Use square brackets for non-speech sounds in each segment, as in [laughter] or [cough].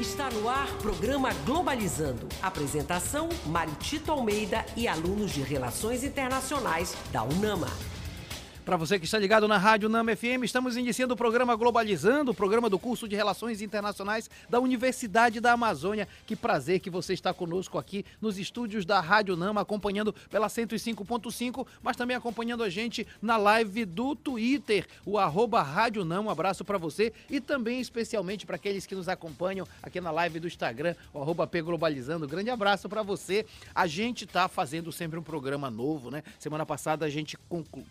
Está no ar programa Globalizando. Apresentação: Maritito Almeida e alunos de Relações Internacionais da UNAMA. Para você que está ligado na Rádio Nama FM, estamos iniciando o programa Globalizando, o programa do curso de Relações Internacionais da Universidade da Amazônia. Que prazer que você está conosco aqui nos estúdios da Rádio Nama, acompanhando pela 105.5, mas também acompanhando a gente na live do Twitter, o arroba Rádio Nama. Um abraço para você e também especialmente para aqueles que nos acompanham aqui na live do Instagram, o arroba Globalizando. Grande abraço para você. A gente está fazendo sempre um programa novo, né? Semana passada a gente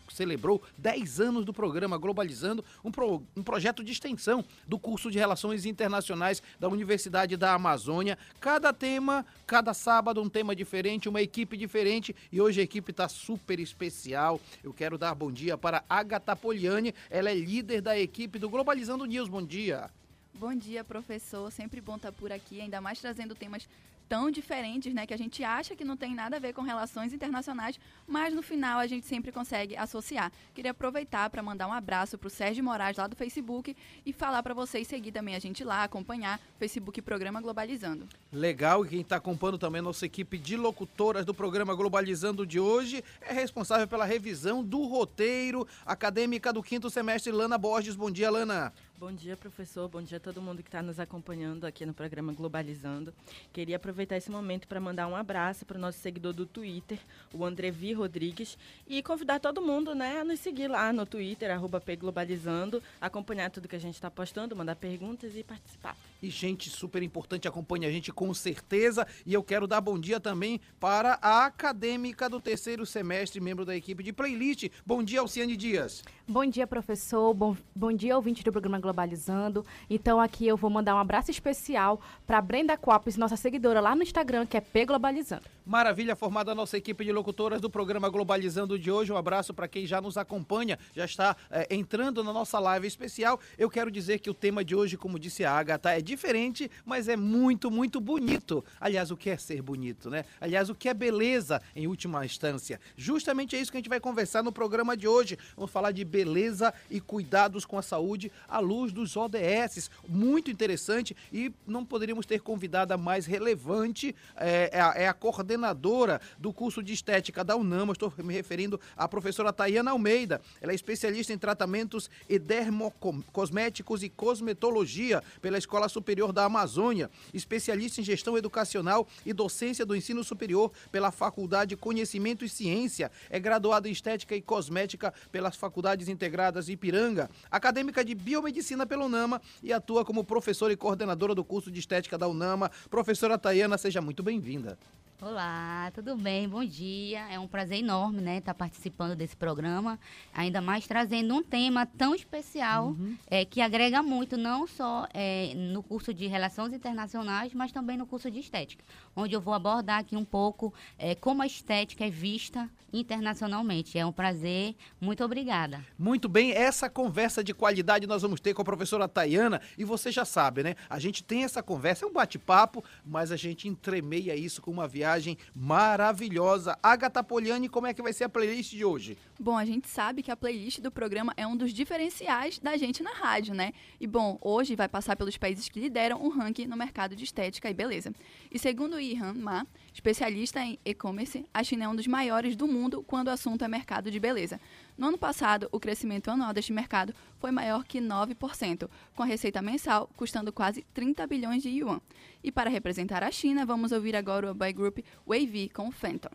celebrou 10 anos do programa Globalizando, um, pro, um projeto de extensão do curso de Relações Internacionais da Universidade da Amazônia. Cada tema, cada sábado, um tema diferente, uma equipe diferente. E hoje a equipe está super especial. Eu quero dar bom dia para Agatha Poliani, ela é líder da equipe do Globalizando News. Bom dia. Bom dia, professor. Sempre bom estar por aqui, ainda mais trazendo temas tão diferentes, né, que a gente acha que não tem nada a ver com relações internacionais, mas no final a gente sempre consegue associar. Queria aproveitar para mandar um abraço para o Sérgio Moraes lá do Facebook e falar para vocês seguir também a gente lá, acompanhar Facebook Programa Globalizando. Legal, e quem está acompanhando também a nossa equipe de locutoras do programa Globalizando de hoje é responsável pela revisão do roteiro acadêmica do quinto semestre, Lana Borges. Bom dia, Lana. Bom dia, professor. Bom dia a todo mundo que está nos acompanhando aqui no programa Globalizando. Queria aproveitar esse momento para mandar um abraço para o nosso seguidor do Twitter, o Andrevi Rodrigues, e convidar todo mundo né, a nos seguir lá no Twitter, arroba Globalizando, acompanhar tudo que a gente está postando, mandar perguntas e participar. E gente super importante acompanha a gente com certeza. E eu quero dar bom dia também para a acadêmica do terceiro semestre, membro da equipe de playlist. Bom dia, Alciane Dias. Bom dia, professor. Bom, bom dia, ouvinte do programa Globalizando. Então, aqui eu vou mandar um abraço especial para Brenda Copes, nossa seguidora lá no Instagram, que é P Globalizando. Maravilha, formada a nossa equipe de locutoras do programa Globalizando de hoje. Um abraço para quem já nos acompanha, já está é, entrando na nossa live especial. Eu quero dizer que o tema de hoje, como disse a Agatha, é diferente, mas é muito, muito bonito. Aliás, o que é ser bonito, né? Aliás, o que é beleza em última instância. Justamente é isso que a gente vai conversar no programa de hoje. Vamos falar de beleza e cuidados com a saúde à luz dos ODS. Muito interessante e não poderíamos ter convidada mais relevante, é, é, a, é a coordenadora do curso de estética da UNAMA, estou me referindo à professora Tayana Almeida. Ela é especialista em tratamentos e dermocosméticos e cosmetologia pela Escola Superior da Amazônia, especialista em gestão educacional e docência do ensino superior pela Faculdade Conhecimento e Ciência, é graduada em estética e cosmética pelas faculdades Integradas Ipiranga, acadêmica de Biomedicina pela UNAMA e atua como professora e coordenadora do curso de Estética da UNAMA. Professora Tayana, seja muito bem-vinda. Olá, tudo bem? Bom dia. É um prazer enorme, né, estar participando desse programa, ainda mais trazendo um tema tão especial uhum. é, que agrega muito, não só é, no curso de Relações Internacionais, mas também no curso de Estética, onde eu vou abordar aqui um pouco é, como a estética é vista internacionalmente. É um prazer. Muito obrigada. Muito bem, essa conversa de qualidade nós vamos ter com a professora Tayana e você já sabe, né? A gente tem essa conversa, é um bate-papo, mas a gente entremeia isso com uma viagem maravilhosa. Agatha Poliani, como é que vai ser a playlist de hoje? Bom, a gente sabe que a playlist do programa é um dos diferenciais da gente na rádio, né? E bom, hoje vai passar pelos países que lideram um ranking no mercado de estética e beleza. E segundo o Ihan Ma, especialista em e-commerce, a China é um dos maiores do mundo quando o assunto é mercado de beleza. No ano passado, o crescimento anual deste mercado foi maior que 9%, com a receita mensal custando quase 30 bilhões de yuan. E para representar a China, vamos ouvir agora o boy group Wavy com Phantom.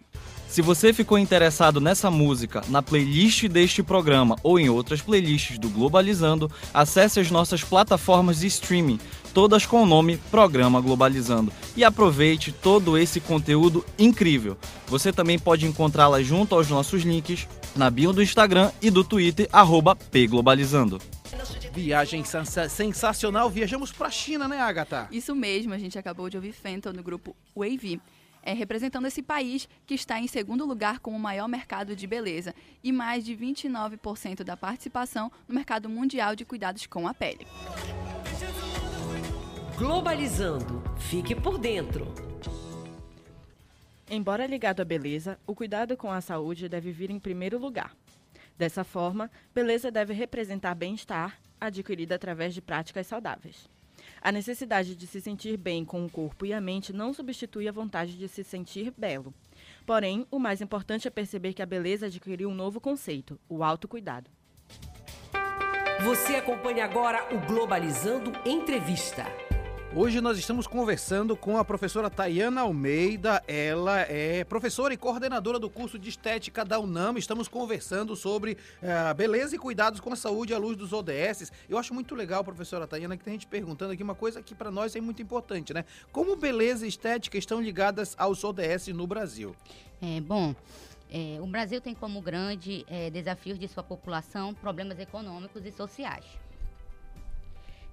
Se você ficou interessado nessa música, na playlist deste programa ou em outras playlists do Globalizando, acesse as nossas plataformas de streaming, todas com o nome Programa Globalizando, e aproveite todo esse conteúdo incrível. Você também pode encontrá-la junto aos nossos links na bio do Instagram e do Twitter, arroba pglobalizando. Viagem sensacional, viajamos para a China, né, Agatha? Isso mesmo, a gente acabou de ouvir Fenton no grupo Wavy. É, representando esse país que está em segundo lugar como o maior mercado de beleza e mais de 29% da participação no mercado mundial de cuidados com a pele. Globalizando. Fique por dentro. Embora ligado à beleza, o cuidado com a saúde deve vir em primeiro lugar. Dessa forma, beleza deve representar bem-estar adquirido através de práticas saudáveis. A necessidade de se sentir bem com o corpo e a mente não substitui a vontade de se sentir belo. Porém, o mais importante é perceber que a beleza adquiriu um novo conceito, o autocuidado. Você acompanha agora o Globalizando Entrevista. Hoje nós estamos conversando com a professora Tayana Almeida. Ela é professora e coordenadora do curso de estética da UNAM. Estamos conversando sobre uh, beleza e cuidados com a saúde à luz dos ODS. Eu acho muito legal, professora Tayana, que tem gente perguntando aqui uma coisa que para nós é muito importante, né? Como beleza e estética estão ligadas aos ODS no Brasil? É, bom, é, o Brasil tem como grande é, de sua população problemas econômicos e sociais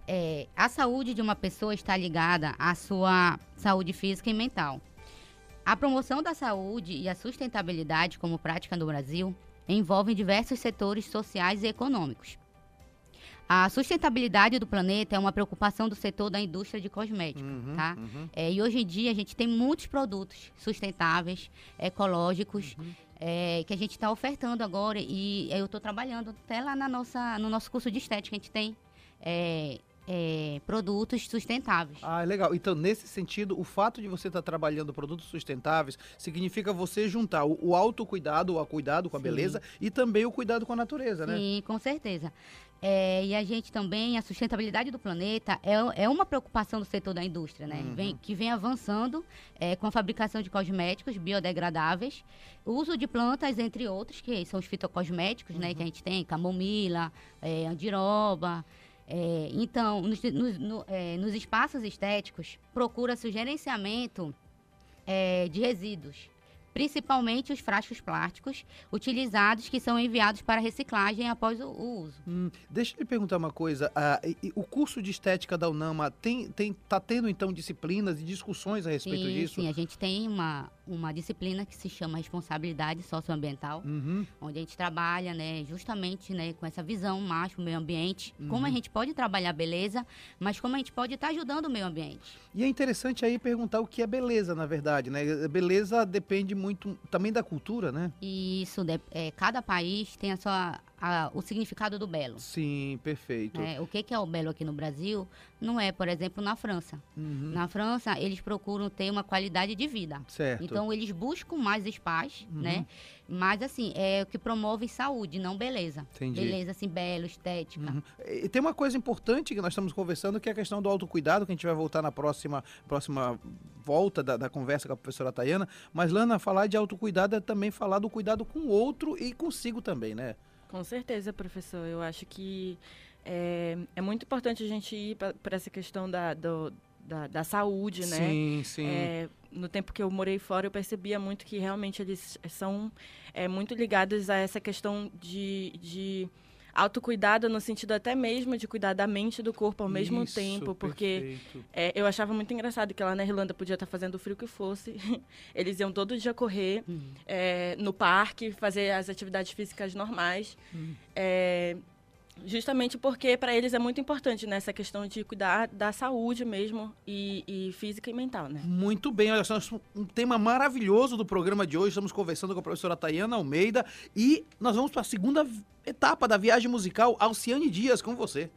é, a saúde de uma pessoa está ligada à sua saúde física e mental. A promoção da saúde e a sustentabilidade como prática no Brasil envolvem diversos setores sociais e econômicos. A sustentabilidade do planeta é uma preocupação do setor da indústria de cosméticos, uhum, tá? Uhum. É, e hoje em dia a gente tem muitos produtos sustentáveis, ecológicos, uhum. é, que a gente está ofertando agora e eu estou trabalhando até lá na nossa, no nosso curso de estética, a gente tem é, é, produtos sustentáveis. Ah, legal. Então, nesse sentido, o fato de você estar tá trabalhando produtos sustentáveis significa você juntar o, o autocuidado, o cuidado com a Sim. beleza e também o cuidado com a natureza, né? Sim, com certeza. É, e a gente também, a sustentabilidade do planeta é, é uma preocupação do setor da indústria, né? Uhum. Vem, que vem avançando é, com a fabricação de cosméticos biodegradáveis, uso de plantas, entre outros, que são os fitocosméticos, uhum. né? Que a gente tem, camomila, é, andiroba, é, então, nos, no, é, nos, espaços estéticos, procura-se o gerenciamento é, de resíduos principalmente os frascos plásticos utilizados que são enviados para reciclagem após o, o uso. Hum, deixa eu lhe perguntar uma coisa. Uh, o curso de estética da UNAMA tem, tem, tá tendo então disciplinas e discussões a respeito sim, disso? Sim, a gente tem uma, uma disciplina que se chama responsabilidade socioambiental, uhum. onde a gente trabalha, né, justamente, né, com essa visão macho, meio ambiente, uhum. como a gente pode trabalhar beleza, mas como a gente pode estar tá ajudando o meio ambiente. E é interessante aí perguntar o que é beleza, na verdade, né? Beleza depende muito muito também da cultura, né? Isso, é, cada país tem a sua, a, o significado do belo. Sim, perfeito. É, o que, que é o belo aqui no Brasil não é, por exemplo, na França. Uhum. Na França, eles procuram ter uma qualidade de vida. Certo. Então, eles buscam mais spas, uhum. né? Mas, assim, é o que promove saúde, não beleza. Entendi. Beleza, assim, belo, estética. Uhum. E tem uma coisa importante que nós estamos conversando, que é a questão do autocuidado, que a gente vai voltar na próxima, próxima volta da, da conversa com a professora Tayana. Mas, Lana, falar de autocuidado é também falar do cuidado com o outro e consigo também, né? Com certeza, professor. Eu acho que é, é muito importante a gente ir para essa questão da, do, da, da, saúde, né? Sim, sim. É, no tempo que eu morei fora, eu percebia muito que realmente eles são é, muito ligados a essa questão de, de autocuidado no sentido até mesmo de cuidar da mente e do corpo ao mesmo Isso, tempo, porque é, eu achava muito engraçado que lá na Irlanda podia estar fazendo o frio que fosse, [laughs] eles iam todo dia correr uhum. é, no parque, fazer as atividades físicas normais. Uhum. É, Justamente porque para eles é muito importante nessa né, questão de cuidar da saúde mesmo e, e, física e mental, né? Muito bem, olha só, um tema maravilhoso do programa de hoje. Estamos conversando com a professora Tayana Almeida e nós vamos para a segunda etapa da viagem musical Alciane Dias com você.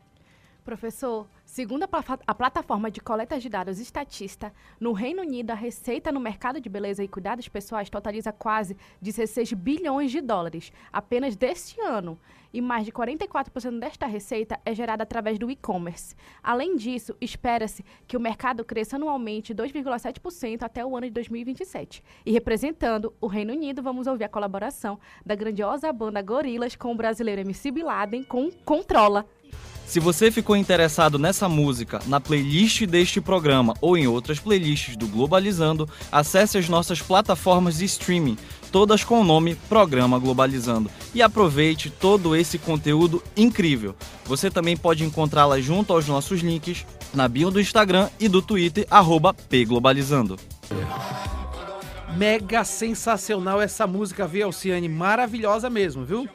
Professor, segundo a, a, plataforma de coleta de dados Estatista, no Reino Unido a receita no mercado de beleza e cuidados pessoais totaliza quase 16 bilhões de dólares apenas deste ano. E mais de 44% desta receita é gerada através do e-commerce. Além disso, espera-se que o mercado cresça anualmente 2,7% até o ano de 2027. E representando o Reino Unido, vamos ouvir a colaboração da grandiosa banda Gorilas com o brasileiro MC Bin Laden com Controla. Se você ficou interessado nessa música, na playlist deste programa ou em outras playlists do Globalizando, acesse as nossas plataformas de streaming, todas com o nome Programa Globalizando, e aproveite todo esse conteúdo incrível. Você também pode encontrá-la junto aos nossos links na bio do Instagram e do Twitter, pglobalizando. Mega sensacional essa música, viu, Alciane? Maravilhosa mesmo, viu?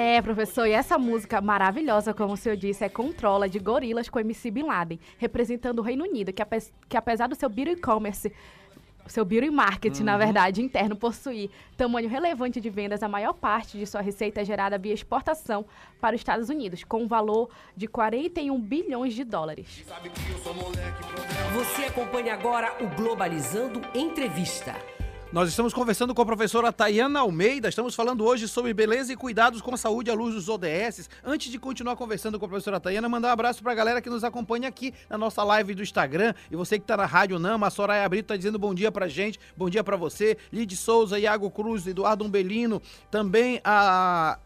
É, professor, e essa música maravilhosa, como o senhor disse, é Controla, de Gorilas com MC Bin Laden, representando o Reino Unido, que, ape que apesar do seu beauty e-commerce seu beauty marketing, uhum. na verdade, interno possuir tamanho relevante de vendas, a maior parte de sua receita é gerada via exportação para os Estados Unidos, com um valor de 41 bilhões de dólares. Você acompanha agora o Globalizando Entrevista. Nós estamos conversando com a professora Tayana Almeida, estamos falando hoje sobre beleza e cuidados com a saúde à luz dos ODS. Antes de continuar conversando com a professora Tayana, mandar um abraço para a galera que nos acompanha aqui na nossa live do Instagram. E você que está na Rádio Nama, a Soraya Brito está dizendo bom dia para gente, bom dia para você. Lid Souza, Iago Cruz, Eduardo Umbelino, também a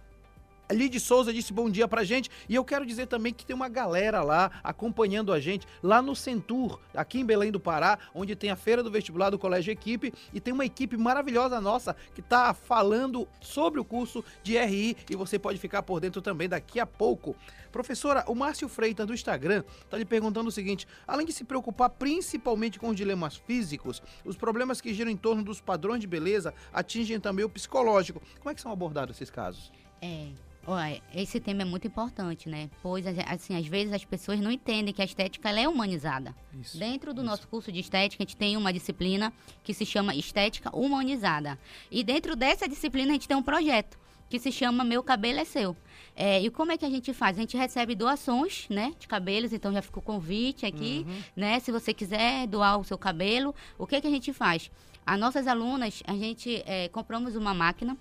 Lid Souza disse bom dia pra gente. E eu quero dizer também que tem uma galera lá acompanhando a gente, lá no Centur, aqui em Belém do Pará, onde tem a feira do vestibular do Colégio Equipe. E tem uma equipe maravilhosa nossa que tá falando sobre o curso de RI. E você pode ficar por dentro também daqui a pouco. Professora, o Márcio Freitas do Instagram tá lhe perguntando o seguinte: além de se preocupar principalmente com os dilemas físicos, os problemas que giram em torno dos padrões de beleza atingem também o psicológico. Como é que são abordados esses casos? É, Olha, esse tema é muito importante, né? Pois, assim, às vezes as pessoas não entendem que a estética é humanizada. Isso, Dentro do isso. nosso curso de estética, a gente tem uma disciplina que se chama Estética Humanizada. E dentro dessa disciplina, a gente tem um projeto que se chama Meu Cabelo é Seu. É, e como é que a gente faz? A gente recebe doações, né, de cabelos, então já ficou o convite aqui, uhum. né? Se você quiser doar o seu cabelo, o que, que a gente faz? As nossas alunas, a gente é, compramos uma máquina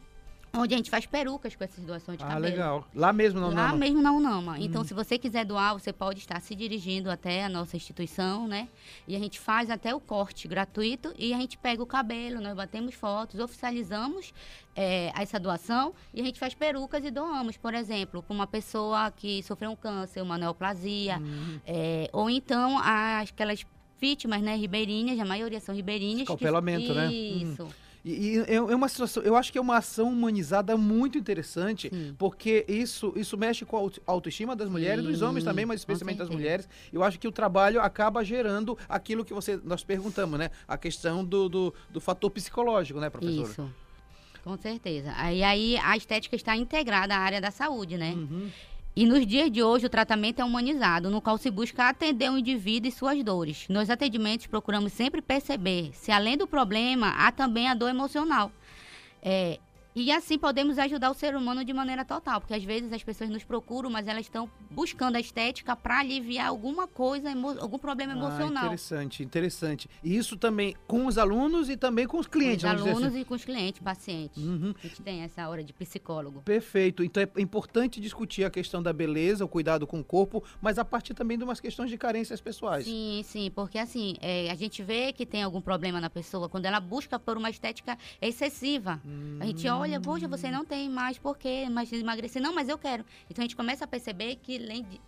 onde a gente faz perucas com essas doações de ah, cabelo. Ah, legal. Lá mesmo na Unama? Lá mesmo na Unama. Então, hum. se você quiser doar, você pode estar se dirigindo até a nossa instituição, né? E a gente faz até o corte gratuito e a gente pega o cabelo, nós batemos fotos, oficializamos é, essa doação e a gente faz perucas e doamos, por exemplo, para uma pessoa que sofreu um câncer, uma neoplasia, hum. é, ou então aquelas vítimas, né, ribeirinhas, a maioria são ribeirinhas. Escalpelamento, que, né? Isso. Hum. E, e, é, é uma situação, eu acho que é uma ação humanizada muito interessante, Sim. porque isso, isso mexe com a autoestima das mulheres, Sim, dos homens também, mas especialmente das mulheres. Eu acho que o trabalho acaba gerando aquilo que você, nós perguntamos, né? A questão do, do, do fator psicológico, né, professora? Isso. Com certeza. Aí, aí a estética está integrada à área da saúde, né? Uhum. E nos dias de hoje, o tratamento é humanizado, no qual se busca atender o indivíduo e suas dores. Nos atendimentos, procuramos sempre perceber se, além do problema, há também a dor emocional. É, e assim podemos ajudar o ser humano de maneira total, porque às vezes as pessoas nos procuram, mas elas estão buscando a estética para aliviar alguma coisa, algum problema ah, emocional. Interessante, interessante. E isso também com os alunos e também com os clientes. Com os alunos assim. e com os clientes, pacientes. Uhum. A gente tem essa hora de psicólogo. Perfeito. Então é importante discutir a questão da beleza, o cuidado com o corpo, mas a partir também de umas questões de carências pessoais. Sim, sim, porque assim, é, a gente vê que tem algum problema na pessoa quando ela busca por uma estética excessiva. Hum. A gente olha olha, poxa, você não tem mais por quê? Mas emagrecer. Não, mas eu quero. Então a gente começa a perceber que além de,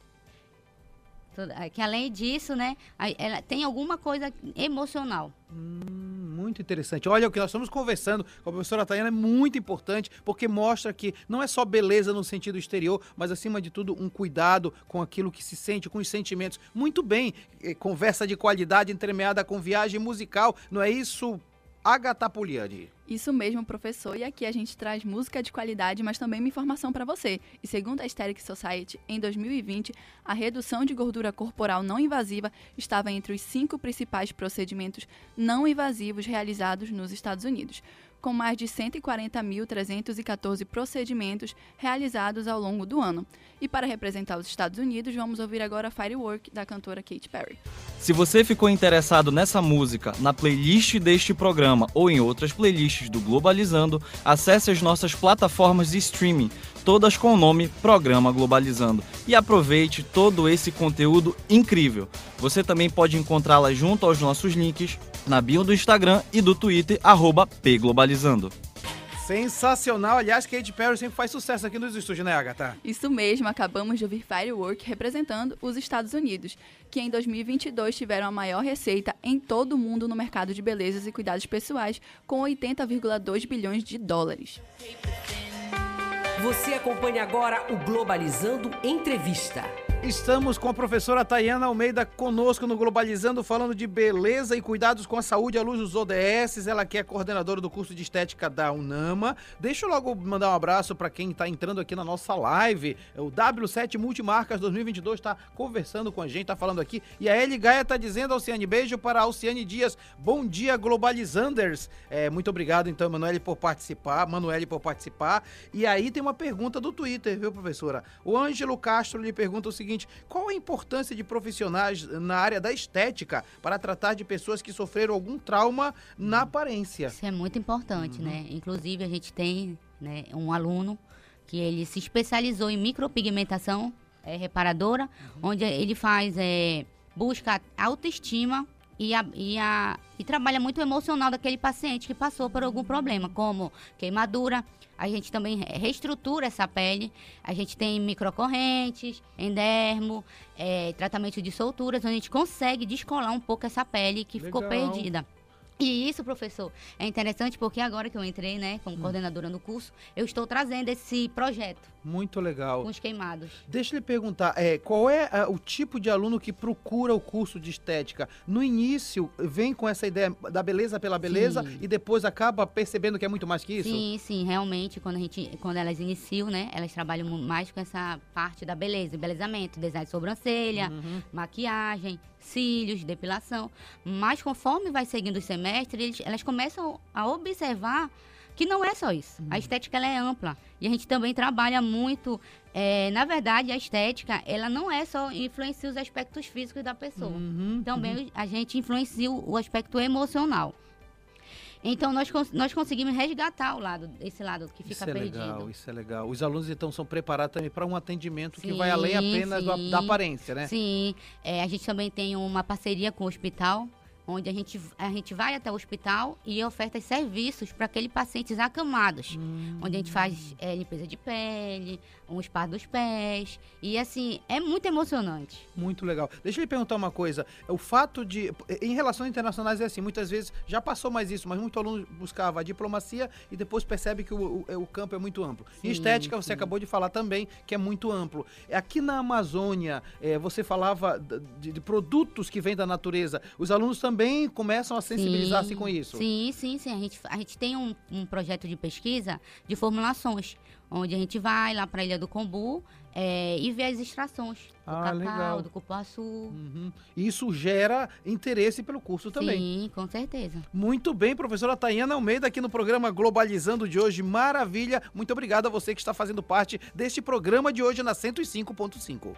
que além disso, né, ela tem alguma coisa emocional. Hum, muito interessante. Olha, o que nós estamos conversando com a professora Tayana é muito importante, porque mostra que não é só beleza no sentido exterior, mas acima de tudo um cuidado com aquilo que se sente, com os sentimentos. Muito bem, eh, conversa de qualidade entremeada com viagem musical, não é isso, Agatha Pugliani? Isso mesmo, professor. E aqui a gente traz música de qualidade, mas também uma informação para você. E segundo a Aesthetic Society, em 2020, a redução de gordura corporal não invasiva estava entre os cinco principais procedimentos não invasivos realizados nos Estados Unidos com mais de 140.314 procedimentos realizados ao longo do ano. E para representar os Estados Unidos, vamos ouvir agora Firework da cantora Katy Perry. Se você ficou interessado nessa música, na playlist deste programa ou em outras playlists do Globalizando, acesse as nossas plataformas de streaming, todas com o nome Programa Globalizando, e aproveite todo esse conteúdo incrível. Você também pode encontrá-la junto aos nossos links na bio do Instagram e do Twitter, arroba pglobalizando. Sensacional. Aliás, Katy Perry sempre faz sucesso aqui nos estúdios, né, Agatha? Isso mesmo. Acabamos de ouvir Firework representando os Estados Unidos, que em 2022 tiveram a maior receita em todo o mundo no mercado de belezas e cuidados pessoais, com 80,2 bilhões de dólares. Você acompanha agora o Globalizando Entrevista. Estamos com a professora Tayana Almeida conosco no Globalizando, falando de beleza e cuidados com a saúde à luz dos ODS. Ela que é coordenadora do curso de estética da UNAMA. Deixa eu logo mandar um abraço para quem está entrando aqui na nossa live. O W7 Multimarcas 2022 está conversando com a gente, está falando aqui. E a Eli Gaia está dizendo, Alciane, beijo para Alciane Dias. Bom dia, Globalizanders. É, muito obrigado, então, Manuele, por participar. Manuele, por participar. E aí tem uma pergunta do Twitter, viu, professora? O Ângelo Castro lhe pergunta o seguinte seguinte: qual a importância de profissionais na área da estética para tratar de pessoas que sofreram algum trauma na aparência? Isso é muito importante, uhum. né? Inclusive, a gente tem né, um aluno que ele se especializou em micropigmentação é, reparadora, uhum. onde ele faz, é, busca autoestima e, a, e, a, e trabalha muito o emocional daquele paciente que passou por algum problema, como queimadura, a gente também reestrutura essa pele. A gente tem microcorrentes, endermo, é, tratamento de solturas, onde a gente consegue descolar um pouco essa pele que Legal. ficou perdida. E isso, professor, é interessante porque agora que eu entrei, né, como hum. coordenadora no curso, eu estou trazendo esse projeto. Muito legal. Com os queimados. Deixa eu lhe perguntar, é, qual é a, o tipo de aluno que procura o curso de estética? No início, vem com essa ideia da beleza pela beleza sim. e depois acaba percebendo que é muito mais que isso? Sim, sim, realmente, quando, a gente, quando elas iniciam, né, elas trabalham mais com essa parte da beleza, embelezamento, design de sobrancelha, uhum. maquiagem, cílios, depilação. Mas conforme vai seguindo os semestres, eles, elas começam a observar que não é só isso. Uhum. A estética ela é ampla. E a gente também trabalha muito. É, na verdade, a estética, ela não é só influencia os aspectos físicos da pessoa. Uhum, também uhum. a gente influencia o aspecto emocional. Então nós, nós conseguimos resgatar o lado, esse lado que fica isso é perdido. Legal, isso é legal. Os alunos então são preparados também para um atendimento sim, que vai além apenas do, da aparência, né? Sim, é, a gente também tem uma parceria com o hospital onde a gente, a gente vai até o hospital e oferta serviços para aqueles pacientes acamados, hum. onde a gente faz é, limpeza de pele, um spa dos pés, e assim, é muito emocionante. Muito legal. Deixa eu lhe perguntar uma coisa, o fato de, em relações internacionais é assim, muitas vezes, já passou mais isso, mas muito aluno buscava a diplomacia e depois percebe que o, o, o campo é muito amplo. Sim, em estética, você acabou de falar também que é muito amplo. Aqui na Amazônia, é, você falava de, de, produtos que vêm da natureza, os alunos também também começam a sensibilizar-se com isso. Sim, sim, sim. A gente, a gente tem um, um projeto de pesquisa de formulações, onde a gente vai lá para a Ilha do Combu é, e vê as extrações do ah, cacau, legal. do cupuaçu. Uhum. Isso gera interesse pelo curso também. Sim, com certeza. Muito bem, professora Tayana Almeida, aqui no programa Globalizando de hoje. Maravilha. Muito obrigado a você que está fazendo parte deste programa de hoje na 105.5.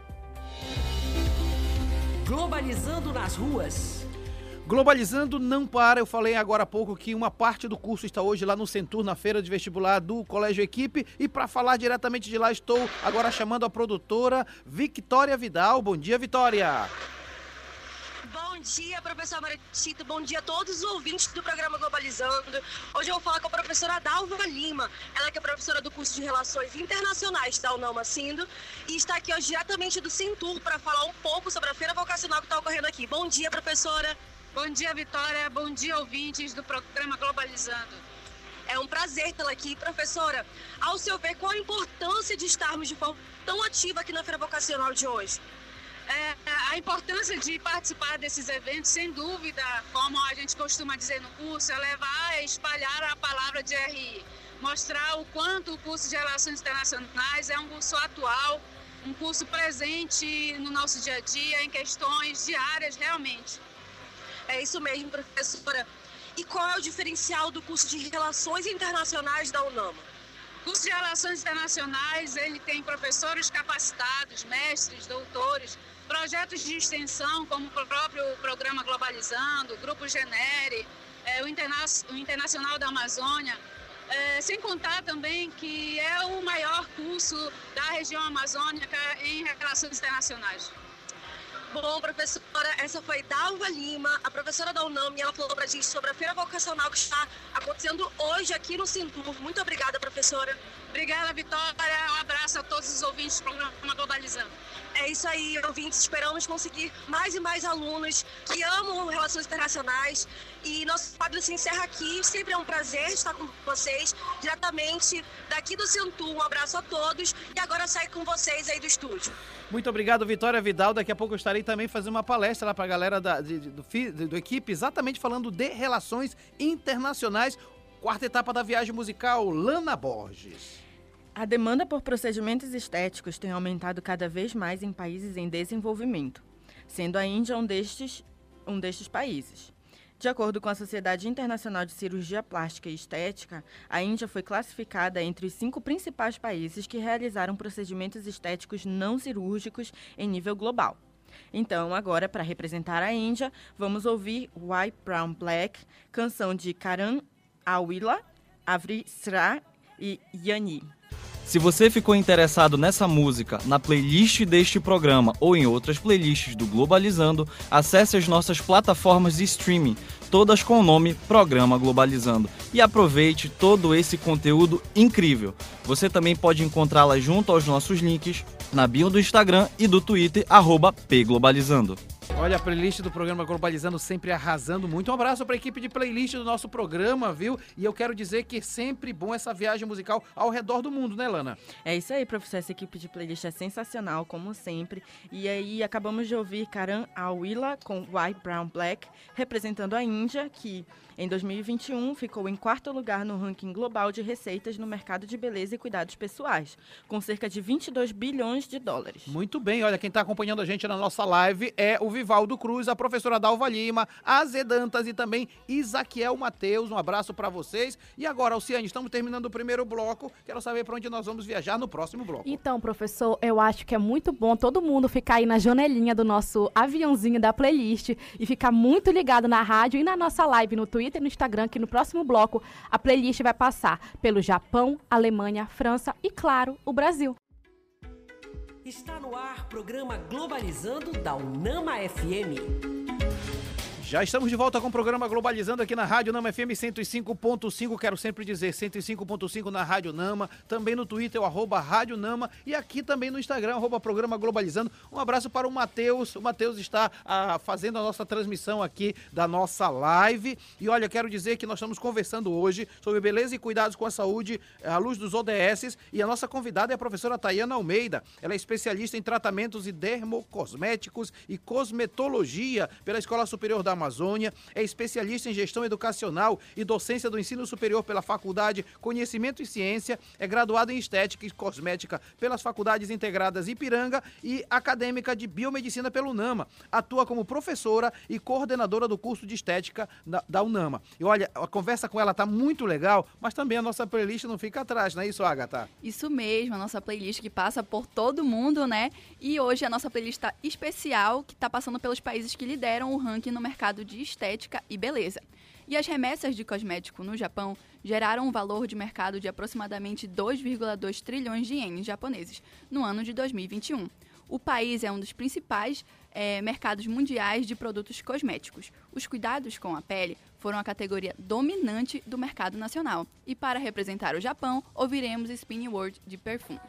Globalizando nas ruas. Globalizando não para, eu falei agora há pouco que uma parte do curso está hoje lá no Centur, na feira de vestibular do Colégio Equipe. E para falar diretamente de lá, estou agora chamando a produtora Victória Vidal. Bom dia, Vitória! Bom dia, professor Maritito. Bom dia a todos os ouvintes do programa Globalizando. Hoje eu vou falar com a professora Dalva Lima. Ela que é professora do curso de Relações Internacionais da UNAMA Cindo e está aqui hoje diretamente do Centur para falar um pouco sobre a feira vocacional que está ocorrendo aqui. Bom dia, professora. Bom dia, Vitória. Bom dia, ouvintes do programa Globalizando. É um prazer tê-la aqui, professora. Ao seu ver, qual a importância de estarmos de forma tão ativa aqui na Feira Vocacional de hoje? É, a importância de participar desses eventos, sem dúvida, como a gente costuma dizer no curso, é levar e espalhar a palavra de RI. Mostrar o quanto o curso de Relações Internacionais é um curso atual, um curso presente no nosso dia a dia, em questões diárias realmente. É isso mesmo, professora. E qual é o diferencial do curso de Relações Internacionais da UNAMA? O curso de Relações Internacionais, ele tem professores capacitados, mestres, doutores, projetos de extensão, como o próprio Programa Globalizando, o Grupo Genere, é, o, Interna o Internacional da Amazônia, é, sem contar também que é o maior curso da região amazônica em relações internacionais. Bom, professora, essa foi Dalva Lima, a professora da UNAM, e ela falou pra gente sobre a feira vocacional que está acontecendo hoje aqui no Cintur. Muito obrigada, professora. Obrigada, Vitória. Um abraço a todos os ouvintes do programa Globalizando. É isso aí, ouvintes. Esperamos conseguir mais e mais alunos que amam relações internacionais. E nosso quadro se encerra aqui. Sempre é um prazer estar com vocês, diretamente daqui do Centu. Um abraço a todos. E agora sai com vocês aí do estúdio. Muito obrigado, Vitória Vidal. Daqui a pouco eu estarei também fazendo uma palestra lá para a galera da, de, do, do, do equipe, exatamente falando de relações internacionais. Quarta etapa da viagem musical, Lana Borges. A demanda por procedimentos estéticos tem aumentado cada vez mais em países em desenvolvimento, sendo a Índia um destes, um destes países. De acordo com a Sociedade Internacional de Cirurgia Plástica e Estética, a Índia foi classificada entre os cinco principais países que realizaram procedimentos estéticos não cirúrgicos em nível global. Então, agora, para representar a Índia, vamos ouvir White Brown Black, canção de Karan Awila, Avri Sra e Yani. Se você ficou interessado nessa música, na playlist deste programa ou em outras playlists do Globalizando, acesse as nossas plataformas de streaming, todas com o nome Programa Globalizando, e aproveite todo esse conteúdo incrível. Você também pode encontrá-la junto aos nossos links na bio do Instagram e do Twitter, pglobalizando. Olha, a playlist do programa Globalizando sempre arrasando muito. Um abraço para a equipe de playlist do nosso programa, viu? E eu quero dizer que é sempre bom essa viagem musical ao redor do mundo, né, Lana? É isso aí, professor. Essa equipe de playlist é sensacional, como sempre. E aí acabamos de ouvir Karan Awila com White Brown Black, representando a Índia, que em 2021, ficou em quarto lugar no ranking global de receitas no mercado de beleza e cuidados pessoais, com cerca de 22 bilhões de dólares. Muito bem, olha, quem está acompanhando a gente na nossa live é o Vivaldo Cruz, a professora Dalva Lima, a Zedantas e também Isaquiel Mateus. Um abraço para vocês. E agora, Alciane, estamos terminando o primeiro bloco. Quero saber para onde nós vamos viajar no próximo bloco. Então, professor, eu acho que é muito bom todo mundo ficar aí na janelinha do nosso aviãozinho da playlist e ficar muito ligado na rádio e na nossa live no Twitter Twitter e no Instagram que no próximo bloco a playlist vai passar pelo Japão, Alemanha, França e, claro, o Brasil. Está no ar programa Globalizando da Unama FM. Já estamos de volta com o programa Globalizando aqui na Rádio Nama FM 105.5. Quero sempre dizer 105.5 na Rádio Nama, também no Twitter, o arroba Rádio Nama e aqui também no Instagram, arroba Programa Globalizando. Um abraço para o Matheus. O Matheus está ah, fazendo a nossa transmissão aqui da nossa live. E olha, quero dizer que nós estamos conversando hoje sobre beleza e cuidados com a saúde à luz dos ODS. E a nossa convidada é a professora Tayana Almeida. Ela é especialista em tratamentos e dermocosméticos e cosmetologia pela Escola Superior da Amazônia, é especialista em gestão educacional e docência do ensino superior pela Faculdade Conhecimento e Ciência, é graduada em Estética e Cosmética pelas Faculdades Integradas Ipiranga e acadêmica de Biomedicina pela UNAMA. Atua como professora e coordenadora do curso de Estética da, da UNAMA. E olha, a conversa com ela tá muito legal, mas também a nossa playlist não fica atrás, não é isso, Agatha? Isso mesmo, a nossa playlist que passa por todo mundo, né? E hoje a nossa playlist tá especial, que está passando pelos países que lideram o ranking no mercado mercado de estética e beleza. E as remessas de cosmético no Japão geraram um valor de mercado de aproximadamente 2,2 trilhões de ienes japoneses no ano de 2021. O país é um dos principais é, mercados mundiais de produtos cosméticos. Os cuidados com a pele foram a categoria dominante do mercado nacional. E para representar o Japão, ouviremos Spinning World de perfumes.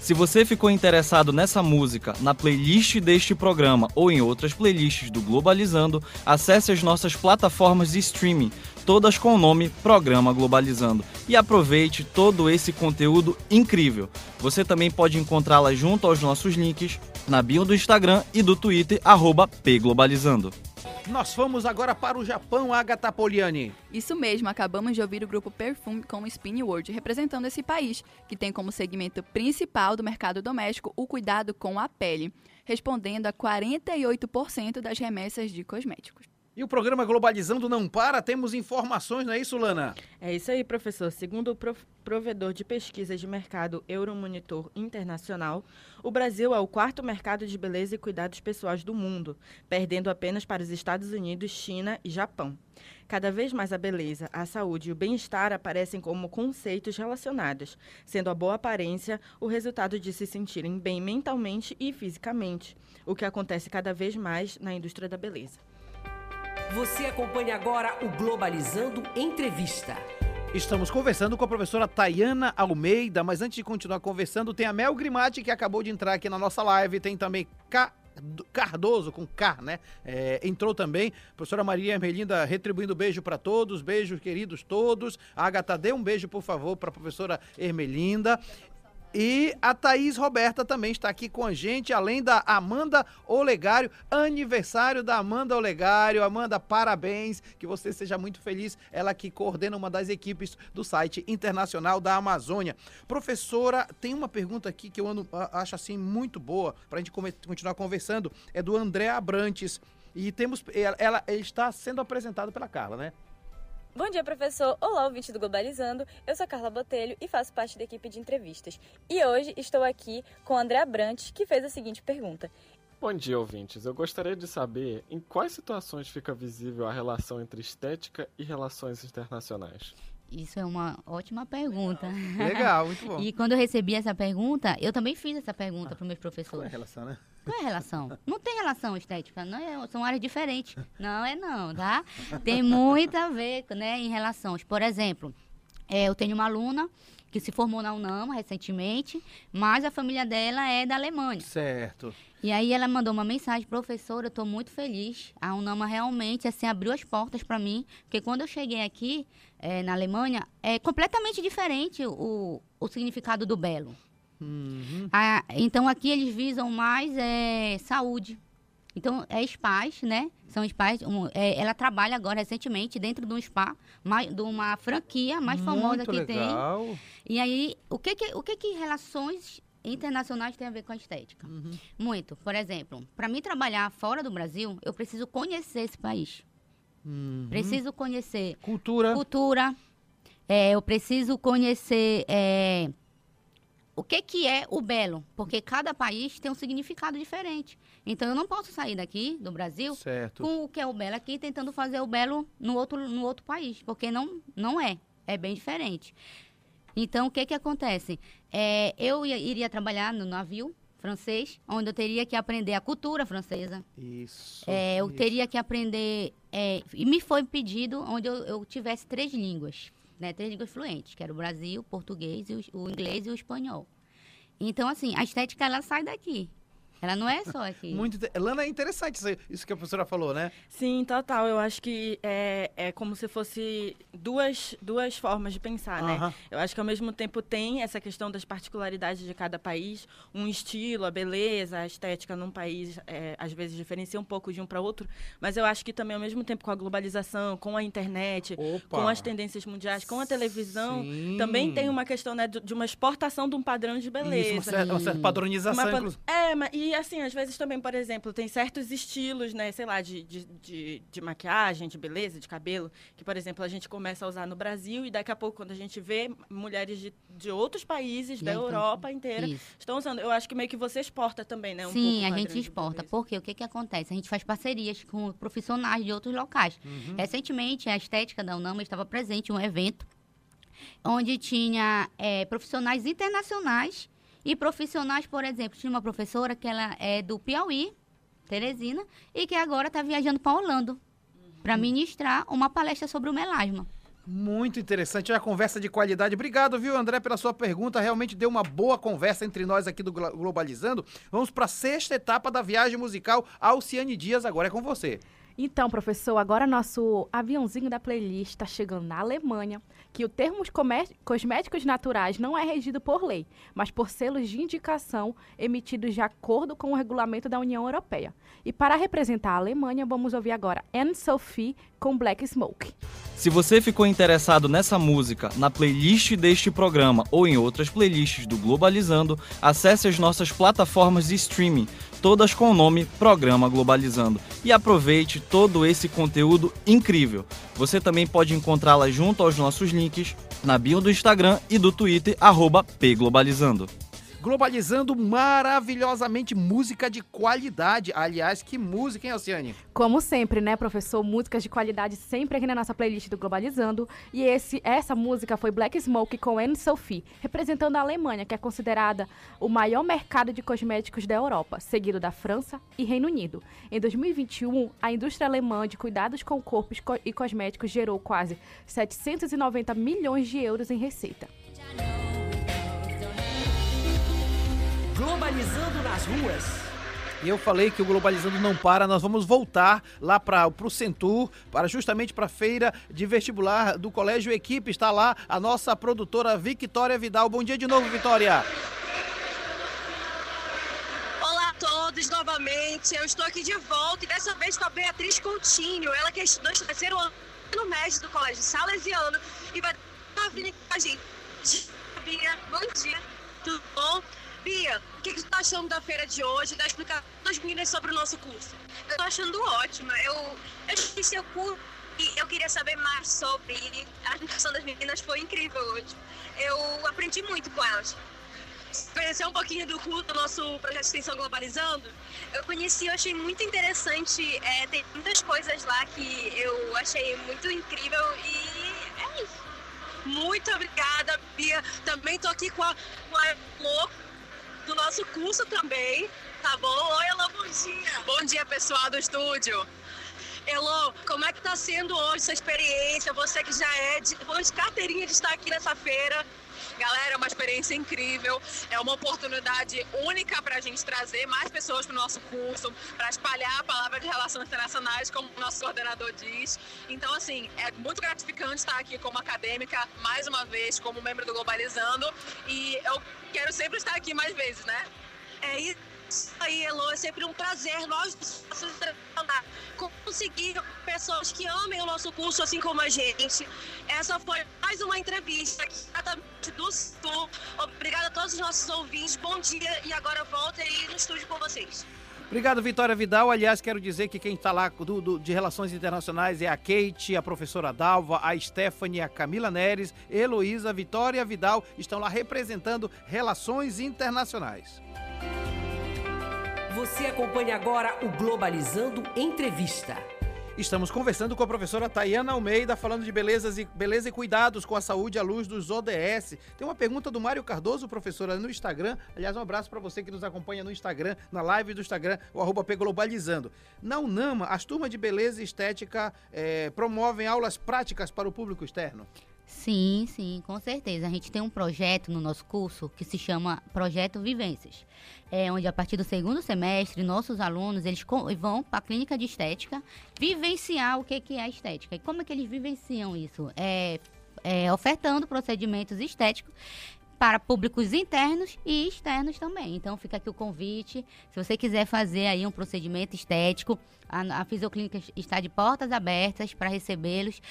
Se você ficou interessado nessa música, na playlist deste programa ou em outras playlists do Globalizando, acesse as nossas plataformas de streaming, todas com o nome Programa Globalizando, e aproveite todo esse conteúdo incrível. Você também pode encontrá-la junto aos nossos links na bio do Instagram e do Twitter, pglobalizando. Nós vamos agora para o Japão, Agatha Poliani. Isso mesmo, acabamos de ouvir o grupo Perfume com Spin World, representando esse país, que tem como segmento principal do mercado doméstico o cuidado com a pele, respondendo a 48% das remessas de cosméticos. E o programa Globalizando não para, temos informações, não é isso, Lana? É isso aí, professor. Segundo o provedor de pesquisa de mercado Euromonitor Internacional, o Brasil é o quarto mercado de beleza e cuidados pessoais do mundo, perdendo apenas para os Estados Unidos, China e Japão. Cada vez mais a beleza, a saúde e o bem-estar aparecem como conceitos relacionados, sendo a boa aparência o resultado de se sentirem bem mentalmente e fisicamente, o que acontece cada vez mais na indústria da beleza. Você acompanha agora o Globalizando Entrevista. Estamos conversando com a professora Tayana Almeida, mas antes de continuar conversando, tem a Mel Grimati que acabou de entrar aqui na nossa live, tem também. Cardoso, com K, né? É, entrou também. Professora Maria Ermelinda retribuindo beijo para todos, beijos queridos todos. A Agatha, dê um beijo, por favor, para a professora Ermelinda. E a Thaís Roberta também está aqui com a gente, além da Amanda Olegário, aniversário da Amanda Olegário. Amanda, parabéns, que você seja muito feliz. Ela que coordena uma das equipes do site internacional da Amazônia. Professora, tem uma pergunta aqui que eu ando, acho assim muito boa para a gente continuar conversando. É do André Abrantes. E temos. Ela, ela está sendo apresentada pela Carla, né? Bom dia, professor. Olá, ouvinte do Globalizando. Eu sou Carla Botelho e faço parte da equipe de entrevistas. E hoje estou aqui com André Abrantes, que fez a seguinte pergunta. Bom dia, ouvintes. Eu gostaria de saber em quais situações fica visível a relação entre estética e relações internacionais. Isso é uma ótima pergunta. Legal, muito bom. [laughs] e quando eu recebi essa pergunta, eu também fiz essa pergunta ah, para os meus professores. Qual é a relação, né? Qual é a relação? Não tem relação estética, não é, são áreas diferentes. Não é não, tá? Tem muito a ver, né, em relações. Por exemplo, é, eu tenho uma aluna que se formou na UNAMA recentemente, mas a família dela é da Alemanha. Certo. E aí ela mandou uma mensagem, professora, eu estou muito feliz. A UNAMA realmente assim abriu as portas para mim, porque quando eu cheguei aqui é, na Alemanha é completamente diferente o, o significado do belo. Uhum. Ah, então aqui eles visam mais é, saúde. Então é spas, né? São spas. Um, é, ela trabalha agora recentemente dentro de um spa, mais, de uma franquia mais Muito famosa que legal. tem. E aí o que que, o que que relações internacionais tem a ver com a estética? Uhum. Muito. Por exemplo, para mim trabalhar fora do Brasil, eu preciso conhecer esse país. Uhum. Preciso conhecer cultura. Cultura. É, eu preciso conhecer é, o que, que é o belo, porque cada país tem um significado diferente. Então eu não posso sair daqui do Brasil certo. com o que é o belo aqui tentando fazer o belo no outro, no outro país, porque não, não é, é bem diferente. Então o que que acontece? É, eu ia, iria trabalhar no navio francês, onde eu teria que aprender a cultura francesa. Isso. É, eu isso. teria que aprender é, e me foi pedido onde eu, eu tivesse três línguas né, três línguas fluentes, que era o Brasil, o português, o, o inglês e o espanhol. Então, assim, a estética, ela sai daqui. Ela não é só aqui. Muito. Lana, é interessante isso que a professora falou, né? Sim, total. Eu acho que é, é como se fosse duas, duas formas de pensar, uh -huh. né? Eu acho que ao mesmo tempo tem essa questão das particularidades de cada país, um estilo, a beleza, a estética num país é, às vezes diferencia um pouco de um para outro, mas eu acho que também ao mesmo tempo com a globalização, com a internet, Opa. com as tendências mundiais, com a televisão, Sim. também tem uma questão né, de, uma exportação de um padrão de beleza. Isso, uma, certa, uma certa padronização, uma. É, mas, e assim, às vezes também, por exemplo, tem certos estilos, né, sei lá, de, de, de, de maquiagem, de beleza, de cabelo, que, por exemplo, a gente começa a usar no Brasil e daqui a pouco, quando a gente vê mulheres de, de outros países, e da Europa inteira, isso. estão usando. Eu acho que meio que você exporta também, né? Um Sim, a gente exporta. Porque o que, que acontece? A gente faz parcerias com profissionais de outros locais. Uhum. Recentemente, a Estética da UNAMA estava presente em um evento onde tinha é, profissionais internacionais e profissionais, por exemplo, tinha uma professora que ela é do Piauí, Teresina, e que agora está viajando para Orlando para ministrar uma palestra sobre o melasma. Muito interessante, é uma conversa de qualidade. Obrigado, viu, André, pela sua pergunta. Realmente deu uma boa conversa entre nós aqui do Globalizando. Vamos para a sexta etapa da viagem musical. Alciane Dias, agora é com você. Então, professor, agora nosso aviãozinho da playlist está chegando na Alemanha, que o termo cosméticos naturais não é regido por lei, mas por selos de indicação emitidos de acordo com o regulamento da União Europeia. E para representar a Alemanha, vamos ouvir agora Anne Sophie com Black Smoke. Se você ficou interessado nessa música, na playlist deste programa ou em outras playlists do Globalizando, acesse as nossas plataformas de streaming, todas com o nome Programa Globalizando, e aproveite todo esse conteúdo incrível. Você também pode encontrá-la junto aos nossos links na bio do Instagram e do Twitter, pglobalizando. Globalizando maravilhosamente música de qualidade. Aliás, que música, hein, Alciane? Como sempre, né, professor? Músicas de qualidade sempre aqui na nossa playlist do Globalizando. E esse, essa música foi Black Smoke com Anne Sophie, representando a Alemanha, que é considerada o maior mercado de cosméticos da Europa, seguido da França e Reino Unido. Em 2021, a indústria alemã de cuidados com corpos e cosméticos gerou quase 790 milhões de euros em receita. Globalizando nas ruas. E eu falei que o Globalizando não para, nós vamos voltar lá para o Centur, para justamente para a feira de vestibular do Colégio Equipe. Está lá a nossa produtora Victoria Vidal. Bom dia de novo, Vitória. Olá a todos novamente. Eu estou aqui de volta e dessa vez com a Beatriz Coutinho, ela que é estudante do terceiro ano no médio do Colégio Salesiano e vai estar vindo com a gente. Bia, bom dia. Tudo bom? Bia, o que, que você está achando da feira de hoje? Da explicar para as meninas sobre o nosso curso? Eu estou achando ótima. Eu, eu fiz seu curso e eu queria saber mais sobre. A educação das meninas foi incrível hoje. Eu aprendi muito com elas. Conhecer um pouquinho do curso do nosso projeto de extensão Globalizando? Eu conheci, eu achei muito interessante. É, tem muitas coisas lá que eu achei muito incrível e é isso. Muito obrigada, Bia. Também estou aqui com a, com a Elo, do nosso curso também, tá bom? Oi, Elo, bom dia. Bom dia, pessoal do estúdio. Elo, como é que está sendo hoje sua experiência? Você que já é de, de carteirinha de estar aqui nessa feira. Galera, é uma experiência incrível, é uma oportunidade única para a gente trazer mais pessoas para o nosso curso, para espalhar a palavra de relações internacionais, como o nosso coordenador diz. Então, assim, é muito gratificante estar aqui como acadêmica, mais uma vez, como membro do Globalizando, e eu quero sempre estar aqui mais vezes, né? É isso aí, Elo. É sempre um prazer nós conseguir pessoas que amem o nosso curso assim como a gente. Essa foi mais uma entrevista aqui do Sul. Obrigada a todos os nossos ouvintes. Bom dia e agora volta aí no estúdio com vocês. Obrigado, Vitória Vidal. Aliás, quero dizer que quem está lá do, do, de Relações Internacionais é a Kate, a professora Dalva, a Stephanie, a Camila Neres, Heloísa, Vitória Vidal estão lá representando Relações Internacionais. Você acompanha agora o Globalizando Entrevista. Estamos conversando com a professora Tayana Almeida, falando de belezas e, beleza e cuidados com a saúde à luz dos ODS. Tem uma pergunta do Mário Cardoso, professora, no Instagram. Aliás, um abraço para você que nos acompanha no Instagram, na live do Instagram, o arroba Globalizando. Na UNAMA, as turmas de beleza e estética é, promovem aulas práticas para o público externo? Sim, sim, com certeza. A gente tem um projeto no nosso curso que se chama Projeto Vivências, é onde a partir do segundo semestre nossos alunos eles vão para a clínica de estética vivenciar o que que é a estética. E como é que eles vivenciam isso, é, é ofertando procedimentos estéticos para públicos internos e externos também. Então fica aqui o convite. Se você quiser fazer aí um procedimento estético, a, a Fisioclínica está de portas abertas para recebê-los.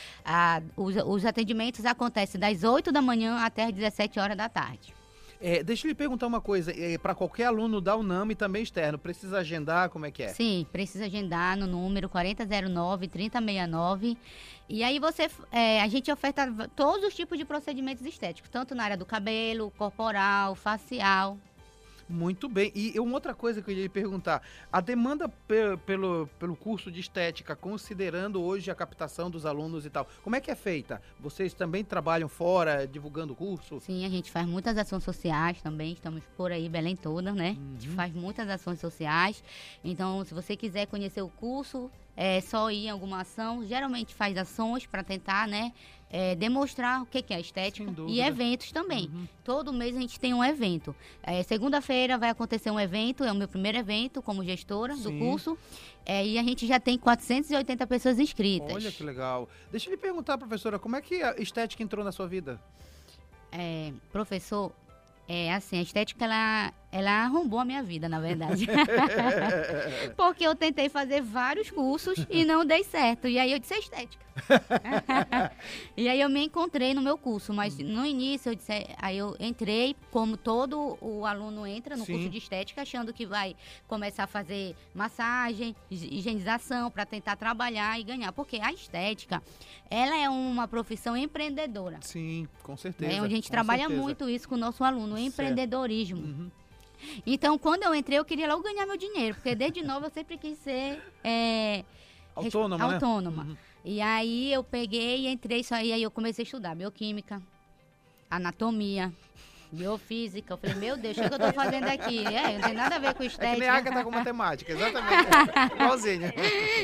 Os, os atendimentos acontecem das 8 da manhã até as 17 horas da tarde. É, deixa eu lhe perguntar uma coisa, é, para qualquer aluno da UNAM e também externo, precisa agendar, como é que é? Sim, precisa agendar no número 4009-3069. E aí você, é, a gente oferta todos os tipos de procedimentos estéticos, tanto na área do cabelo, corporal, facial, muito bem. E uma outra coisa que eu ia lhe perguntar: a demanda pe pelo, pelo curso de estética, considerando hoje a captação dos alunos e tal, como é que é feita? Vocês também trabalham fora, divulgando o curso? Sim, a gente faz muitas ações sociais também, estamos por aí, Belém toda, né? Uhum. A gente uhum. faz muitas ações sociais. Então, se você quiser conhecer o curso, é só ir em alguma ação. Geralmente faz ações para tentar, né? É, demonstrar o que, que é estética e eventos também. Uhum. Todo mês a gente tem um evento. É, Segunda-feira vai acontecer um evento, é o meu primeiro evento como gestora Sim. do curso. É, e a gente já tem 480 pessoas inscritas. Olha que legal. Deixa eu lhe perguntar, professora, como é que a estética entrou na sua vida? É, professor, é assim, a estética ela ela arrombou a minha vida, na verdade. [laughs] Porque eu tentei fazer vários cursos e não dei certo. E aí eu disse é estética. [laughs] e aí eu me encontrei no meu curso, mas no início eu disse, aí eu entrei como todo o aluno entra no Sim. curso de estética, achando que vai começar a fazer massagem, higienização para tentar trabalhar e ganhar, porque a estética, ela é uma profissão empreendedora. Sim, com certeza. É onde a gente trabalha certeza. muito isso com o nosso aluno, empreendedorismo. Uhum. Então, quando eu entrei, eu queria logo ganhar meu dinheiro, porque desde nova eu sempre quis ser é, Autônoma, né? autônoma. Uhum. E aí eu peguei e entrei, isso aí, aí eu comecei a estudar bioquímica, anatomia, biofísica. Eu falei, meu Deus, o que eu tô fazendo aqui? É, não tem nada a ver com É estética. que nem a Agatha com matemática, exatamente. [laughs] Igualzinho.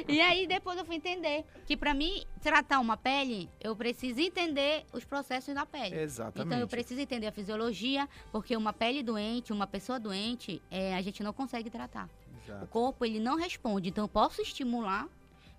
E aí depois eu fui entender que pra mim tratar uma pele, eu preciso entender os processos da pele. Exatamente. Então eu preciso entender a fisiologia, porque uma pele doente, uma pessoa doente, é, a gente não consegue tratar. O Exato. corpo ele não responde, então eu posso estimular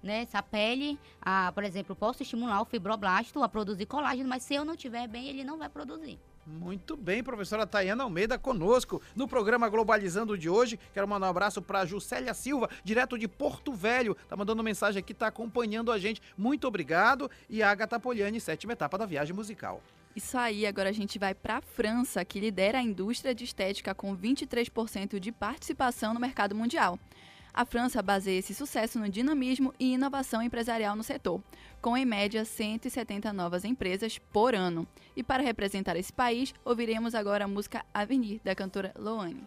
né, essa pele, a, por exemplo, eu posso estimular o fibroblasto a produzir colágeno, mas se eu não tiver bem, ele não vai produzir. Muito bem, professora Tayana Almeida conosco no programa Globalizando de hoje. Quero mandar um abraço para Juscelia Silva, direto de Porto Velho. Tá mandando mensagem aqui, tá acompanhando a gente. Muito obrigado. E a Agatha Poliani, sétima etapa da viagem musical. Isso aí, agora a gente vai para a França, que lidera a indústria de estética com 23% de participação no mercado mundial. A França baseia esse sucesso no dinamismo e inovação empresarial no setor, com em média 170 novas empresas por ano. E para representar esse país, ouviremos agora a música Avenir, da cantora Loane.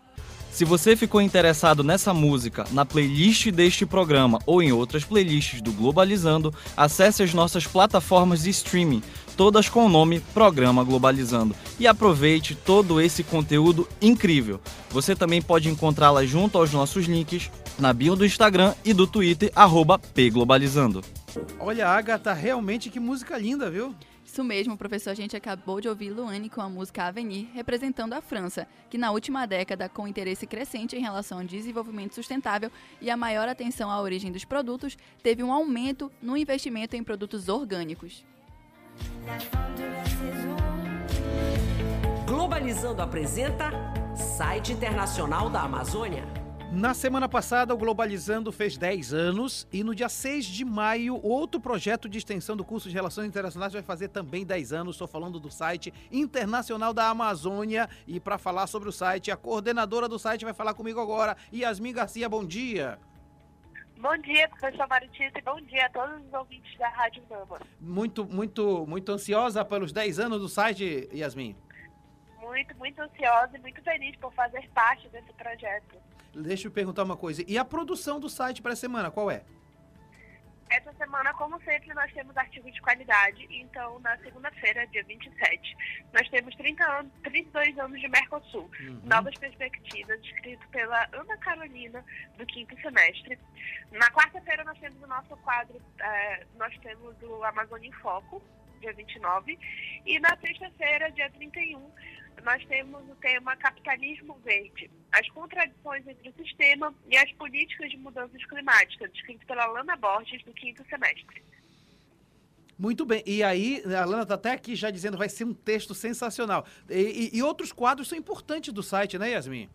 Se você ficou interessado nessa música, na playlist deste programa ou em outras playlists do Globalizando, acesse as nossas plataformas de streaming, todas com o nome Programa Globalizando, e aproveite todo esse conteúdo incrível. Você também pode encontrá-la junto aos nossos links na bio do Instagram e do Twitter, arroba pglobalizando. Olha, Agatha, realmente que música linda, viu? Isso mesmo, professor. A gente acabou de ouvir Luane com a música Avenir, representando a França, que na última década, com interesse crescente em relação ao desenvolvimento sustentável e a maior atenção à origem dos produtos, teve um aumento no investimento em produtos orgânicos. Globalizando apresenta Site Internacional da Amazônia. Na semana passada, o Globalizando fez 10 anos e no dia 6 de maio, outro projeto de extensão do curso de Relações Internacionais vai fazer também 10 anos. Estou falando do site Internacional da Amazônia e para falar sobre o site, a coordenadora do site vai falar comigo agora, Yasmin Garcia, bom dia. Bom dia, professor Maritita, e bom dia a todos os ouvintes da Rádio Nama. Muito, muito, muito ansiosa pelos 10 anos do site, Yasmin. Muito, muito ansiosa e muito feliz por fazer parte desse projeto. Deixa eu perguntar uma coisa. E a produção do site para a semana, qual é? Essa semana, como sempre, nós temos artigos de qualidade. Então, na segunda-feira, dia 27, nós temos 30 anos, 32 anos de Mercosul, Novas Perspectivas, escrito pela Ana Carolina, do quinto semestre. Na quarta-feira, nós temos o nosso quadro, eh, nós temos o Amazônia em Foco, dia 29. E na sexta-feira, dia 31, nós temos o tema Capitalismo Verde, as contradições entre o sistema e as políticas de mudanças climáticas, escrito pela Lana Borges, do quinto semestre. Muito bem. E aí, a Lana está até aqui já dizendo vai ser um texto sensacional. E, e- e outros quadros são importantes do site, né, Yasmin?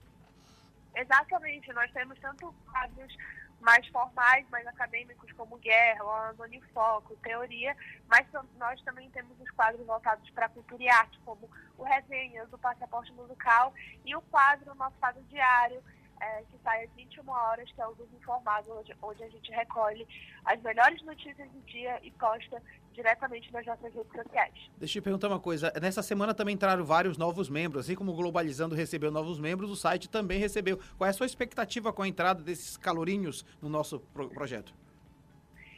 Exatamente, nós temos tanto quadros mais formais, mais acadêmicos, como Guerra, o Amazônia em Foco, Teoria, mas nós também temos os quadros voltados para cultura e arte, como o Resenhas, o Passaporte Musical e o quadro, o nosso quadro diário, é, que sai às 21 horas, que é o dos Informados, onde, onde a gente recolhe as melhores notícias do dia e posta diretamente nas nossas redes sociais. Deixa eu te perguntar uma coisa. Nessa semana também entraram vários novos membros. Assim como o Globalizando recebeu novos membros, o site também recebeu. Qual é a sua expectativa com a entrada desses calorinhos no nosso pro- projeto?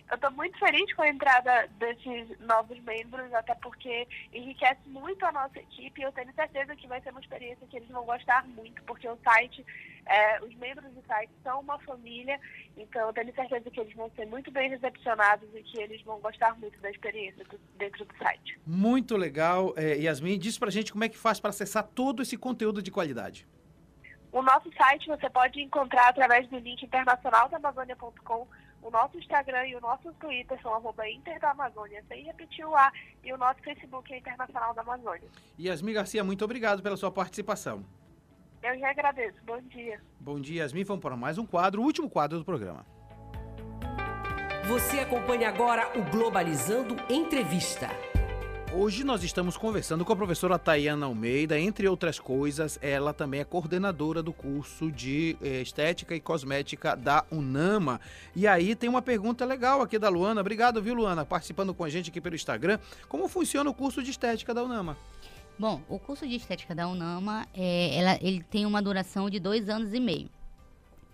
Eu estou muito feliz com a entrada desses novos membros, até porque enriquece muito a nossa equipe e eu tenho certeza que vai ser uma experiência que eles vão gostar muito, porque o site, é, os membros do site são uma família, então eu tenho certeza que eles vão ser muito bem recepcionados e que eles vão gostar muito da experiência do- dentro do site. Muito legal. É, Yasmin, diz pra gente como é que faz para acessar todo esse conteúdo de qualidade. O nosso site você pode encontrar através do link internacionaldamazônia.com. O nosso Instagram e o nosso Twitter são arroba Inter da Amazônia, sem repetir o A, e o nosso Facebook é Internacional da Amazônia. Yasmin Garcia, muito obrigado pela sua participação. Eu já agradeço. Bom dia. Bom dia, Yasmin. Vamos para mais um quadro, o último quadro do programa. Você acompanha agora o Globalizando Entrevista. Hoje nós estamos conversando com a professora Tayana Almeida, entre outras coisas, ela também é coordenadora do curso de eh, Estética e Cosmética da UNAMA. E aí tem uma pergunta legal aqui da Luana. Obrigado, viu, Luana, participando com a gente aqui pelo Instagram. Como funciona o curso de Estética da UNAMA? Bom, o curso de estética da UNAMA, é, ela, ele tem uma duração de dois anos e meio,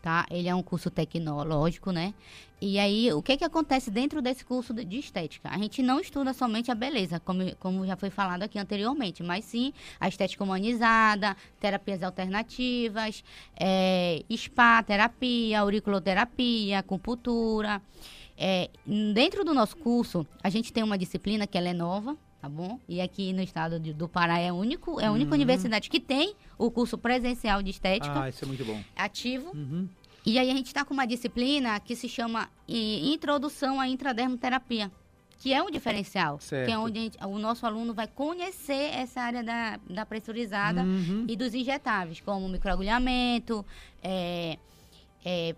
tá? Ele é um curso tecnológico, né? E aí, o que que acontece dentro desse curso de, de estética? A gente não estuda somente a beleza, como, como já foi falado aqui anteriormente, mas sim a estética humanizada, terapias alternativas, é, spa, terapia, auriculoterapia, acupuntura. É, dentro do nosso curso, a gente tem uma disciplina que ela é nova, tá bom? E aqui no estado de, do Pará é, único, é a única Uhum. universidade que tem o curso presencial de estética Ah, isso é muito bom. ativo. Uhum. E aí a gente está com uma disciplina que se chama Introdução à Intradermoterapia, que é um diferencial. Certo. Que é onde a gente- o nosso aluno vai conhecer essa área da, da pressurizada Uhum. e dos injetáveis, como microagulhamento, é, é,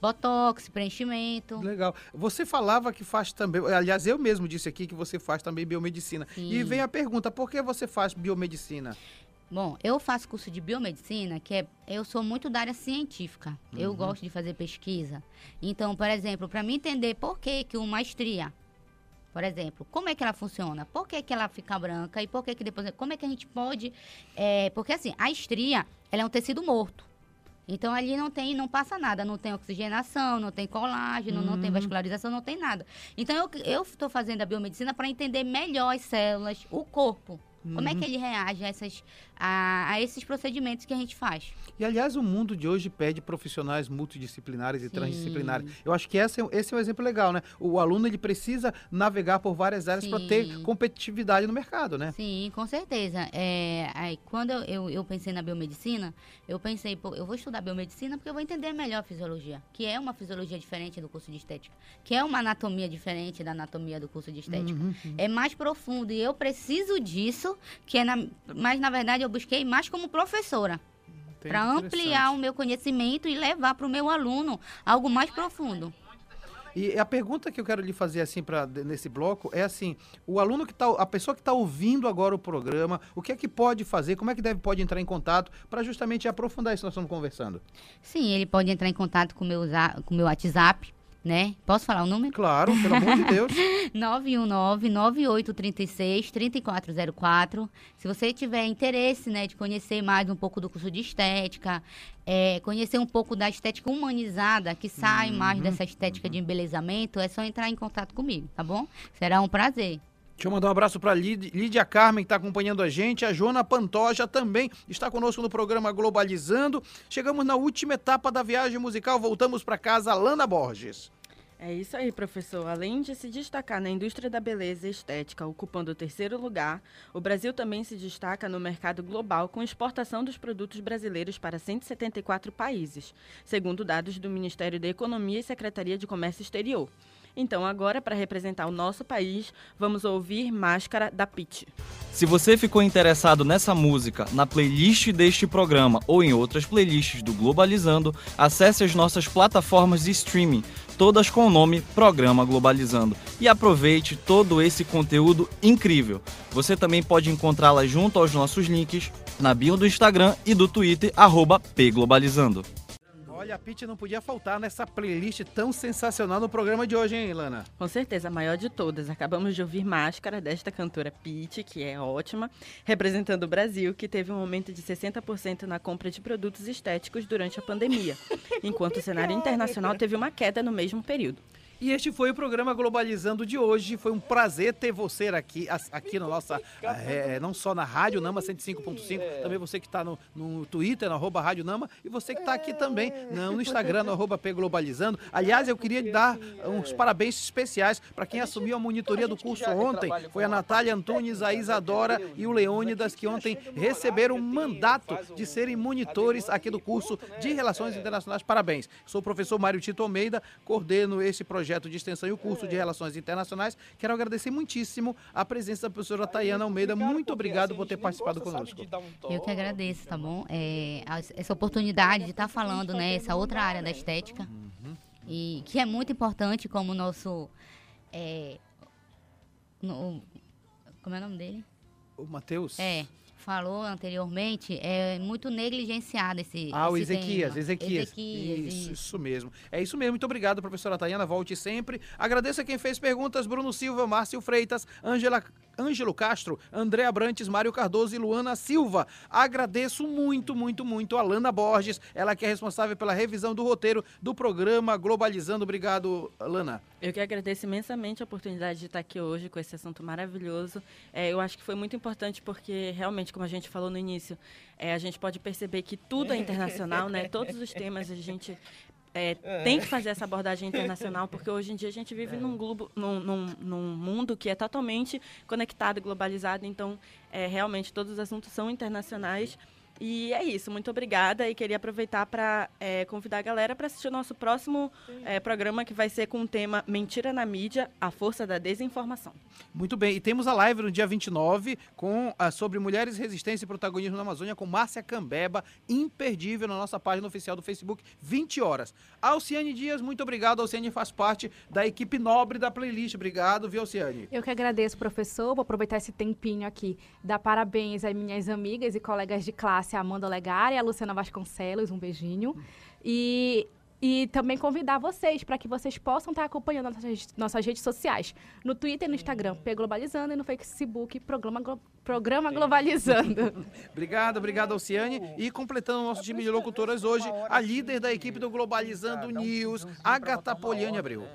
botox, preenchimento. Legal. Você falava que faz também, aliás, eu mesmo disse aqui que você faz também biomedicina. E Sim. vem a pergunta, por que você faz biomedicina? Bom, eu faço curso de biomedicina, que é, eu sou muito da área científica. Eu Uhum. gosto de fazer pesquisa. Então, por exemplo, para mim entender por que que uma estria, por exemplo, como é que ela funciona? Por que que ela fica branca e por que que depois, como é que a gente pode, é, porque assim, a estria, ela é um tecido morto. Então ali não tem, não passa nada, não tem oxigenação, não tem colágeno, não tem Uhum. vascularização, não tem nada. Então eu eu estou fazendo a biomedicina para entender melhor as células, o corpo. Como é Uhum. que ele reage a, essas, a, a esses procedimentos que a gente faz? E aliás, o mundo de hoje pede profissionais multidisciplinares e Sim. transdisciplinares. Eu acho que esse é, esse é um exemplo legal, né? O aluno ele precisa navegar por várias áreas para ter competitividade no mercado, né? Sim, com certeza. É, aí, quando eu, eu, pensei na biomedicina, eu pensei, pô, eu vou estudar biomedicina porque eu vou entender melhor a fisiologia, que é uma fisiologia diferente do curso de estética, que é uma anatomia diferente da anatomia do curso de estética. Uhum. É mais profundo e eu preciso disso, que é na, mas na verdade eu busquei mais como professora. Para ampliar o meu conhecimento e levar para o meu aluno algo mais profundo. E a pergunta que eu quero lhe fazer assim para nesse bloco é assim, o aluno que tá, a pessoa que está ouvindo agora o programa, o que é que pode fazer, como é que deve pode entrar em contato para justamente aprofundar isso que nós estamos conversando? Sim, ele pode entrar em contato com o meu, com o meu WhatsApp, né? Posso falar o número? Claro, pelo amor de Deus. [laughs] 919-9836-3404. Se você tiver interesse, né, de conhecer mais um pouco do curso de estética, é, conhecer um pouco da estética humanizada, que sai mais Uhum, dessa estética de embelezamento, é só entrar em contato comigo, tá bom? Será um prazer. Deixa eu mandar um abraço para Lídia Carmen, que está acompanhando a gente. A Joana Pantoja também está conosco no programa Globalizando. Chegamos na última etapa da viagem musical. Voltamos para casa, Lana Borges. É isso aí, professor. Além de se destacar na indústria da beleza e estética, ocupando o terceiro lugar, o Brasil também se destaca no mercado global com exportação dos produtos brasileiros para 174 países, segundo dados do Ministério da Economia e Secretaria de Comércio Exterior. Então, agora, para representar o nosso país, vamos ouvir Máscara da Pitty. Se você ficou interessado nessa música, na playlist deste programa ou em outras playlists do Globalizando, acesse as nossas plataformas de streaming, todas com o nome Programa Globalizando, e aproveite todo esse conteúdo incrível. Você também pode encontrá-la junto aos nossos links na bio do Instagram e do Twitter, arroba pglobalizando. Olha, a Pitty não podia faltar nessa playlist tão sensacional no programa de hoje, hein, Lana? Com certeza, a maior de todas. Acabamos de ouvir Máscara desta cantora Pitty, que é ótima, representando o Brasil, que teve um aumento de 60% na compra de produtos estéticos durante a pandemia, [laughs] enquanto o cenário internacional teve uma queda no mesmo período. E este foi o programa Globalizando de hoje. Foi um prazer ter você aqui, aqui na nossa, é, não só na Rádio Nama 105.5, também você que está no, no Twitter, no arroba Rádio Nama, e você que está aqui também no, no Instagram, no arroba P Globalizando. Aliás, eu queria dar uns parabéns especiais para quem assumiu a monitoria do curso ontem. Foi a Natália Antunes, a Isadora e o Leônidas, que ontem receberam um mandato de serem monitores aqui do curso de Relações Internacionais. Parabéns. Sou o professor Mário Tito Almeida, coordeno esse projeto de extensão e o curso de Relações Internacionais. Quero agradecer muitíssimo a presença da professora Tayana Almeida. Muito obrigado por ter participado conosco. Eu que agradeço, tá bom? É, essa oportunidade de estar falando, né, essa outra área da estética, e que é muito importante como o nosso... é, no- como é o nome dele? O Matheus? É, falou anteriormente, é muito negligenciado esse Ah, o esse Ezequias, tema. Ezequias. Ezequias, isso, isso. isso mesmo. É isso mesmo. Muito obrigado, professora Tayana. Volte sempre. Agradeço a quem fez perguntas: Bruno Silva, Márcio Freitas, Ângela Ângelo Castro, André Abrantes, Mário Cardoso e Luana Silva. Agradeço muito, muito, muito a Lana Borges, ela que é responsável pela revisão do roteiro do programa Globalizando. Obrigado, Lana. Eu que agradeço imensamente a oportunidade de estar aqui hoje com esse assunto maravilhoso. É, eu acho que foi muito importante porque, realmente, como a gente falou no início, é, a gente pode perceber que tudo é [laughs] internacional, né? Todos os temas a gente é, tem que fazer essa abordagem internacional, porque hoje em dia a gente vive num, globo, num, num, num mundo que é totalmente conectado e globalizado, então, é, realmente, todos os assuntos são internacionais. E é isso, muito obrigada. E queria aproveitar para é, convidar a galera para assistir o nosso próximo é, programa, que vai ser com o tema Mentira na Mídia, a Força da Desinformação. Muito bem, e temos a live no dia 29 com, uh, sobre mulheres, resistência e protagonismo na Amazônia com Márcia Cambeba, imperdível na nossa página oficial do Facebook, 20 horas. Alciane Dias, muito obrigado. Alciane faz parte da equipe nobre da playlist. Obrigado, viu, Alciane? Eu que agradeço, professor. Vou aproveitar esse tempinho aqui, dar parabéns às minhas amigas e colegas de classe, a Amanda Legari e a Luciana Vasconcelos. Um beijinho. E e também convidar vocês para que vocês possam estar acompanhando nossas, nossas redes sociais. No Twitter e no Instagram, P Globalizando, e no Facebook, Programa, Glo Programa Globalizando. [laughs] obrigado, obrigado, Alciane. E completando o nosso time de locutoras hoje, a líder da equipe do Globalizando News, Agatha Poliane Abreu.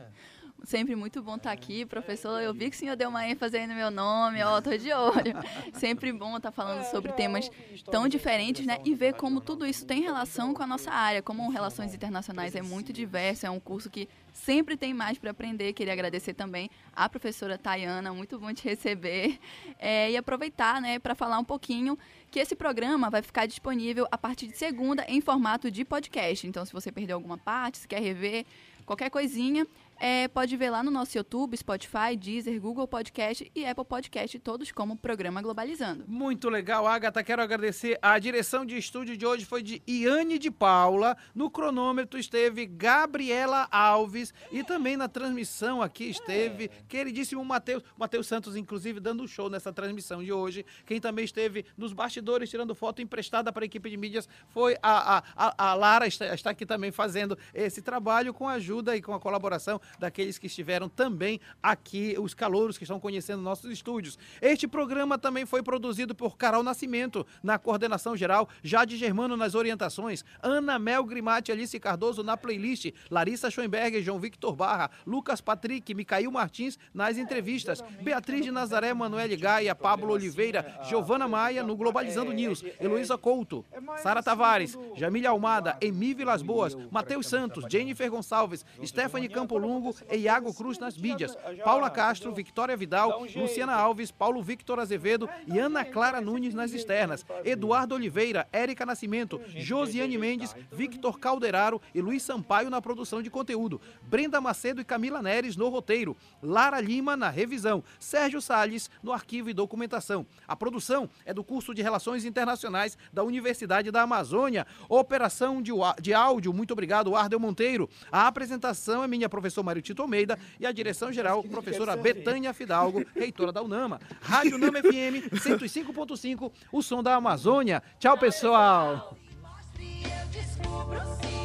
Sempre muito bom estar aqui, professor. Eu vi que o senhor deu uma ênfase aí no meu nome, ó, tô de olho. [laughs] Sempre bom estar falando sobre temas tão diferentes, né? E ver como tudo isso tem relação com a nossa área. Como Relações Internacionais é muito diverso, é um curso que sempre tem mais para aprender. Queria agradecer também à professora Tayana, muito bom te receber. É, e aproveitar, né, para falar um pouquinho que esse programa vai ficar disponível a partir de segunda em formato de podcast. Então, se você perdeu alguma parte, se quer rever, qualquer coisinha, é, pode ver lá no nosso YouTube, Spotify, Deezer, Google Podcast e Apple Podcast, todos como Programa Globalizando. Muito legal, Agatha. Quero agradecer. A direção de estúdio de hoje foi de Iane de Paula. No cronômetro esteve Gabriela Alves. E também na transmissão aqui esteve queridíssimo Matheus. Matheus Santos, inclusive, dando um show nessa transmissão de hoje. Quem também esteve nos bastidores tirando foto emprestada para a equipe de mídias foi a, a, a, a Lara, está, está aqui também fazendo esse trabalho com a ajuda e com a colaboração daqueles que estiveram também aqui, os calouros que estão conhecendo nossos estúdios. Este programa também foi produzido por Carol Nascimento, na coordenação geral, Jade Germano nas orientações, Ana Mel Grimati, Alice Cardoso na playlist, Larissa Schoenberger, João Victor Barra, Lucas Patrick, Micail Martins nas entrevistas, Beatriz de Nazaré, Manuel Gaia, Pablo Oliveira, Giovana Maia no Globalizando News, Heloísa Couto, Sara Tavares, Jamília Almada, Emi Vilas Boas, Matheus Santos, Jennifer Gonçalves, Stephanie Campolungo, e Iago Cruz nas mídias, Paula Castro, Victoria Vidal, Luciana Alves, Paulo Victor Azevedo e Ana Clara Nunes nas externas, Eduardo Oliveira, Érica Nascimento, Josiane Mendes, Victor Calderaro e Luiz Sampaio na produção de conteúdo, Brenda Macedo e Camila Neres no roteiro, Lara Lima na revisão, Sérgio Salles no arquivo e documentação. A produção é do curso de Relações Internacionais da Universidade da Amazônia. Operação de, de áudio, muito obrigado, Ardel Monteiro. A apresentação é minha professora Wellington Mário Tito Almeida e a direção-geral, professora Betânia Fidalgo, reitora da UNAMA. Rádio UNAMA FM 105.5, [laughs] o som da Amazônia. Tchau, pessoal! Mostre, eu descubro sim.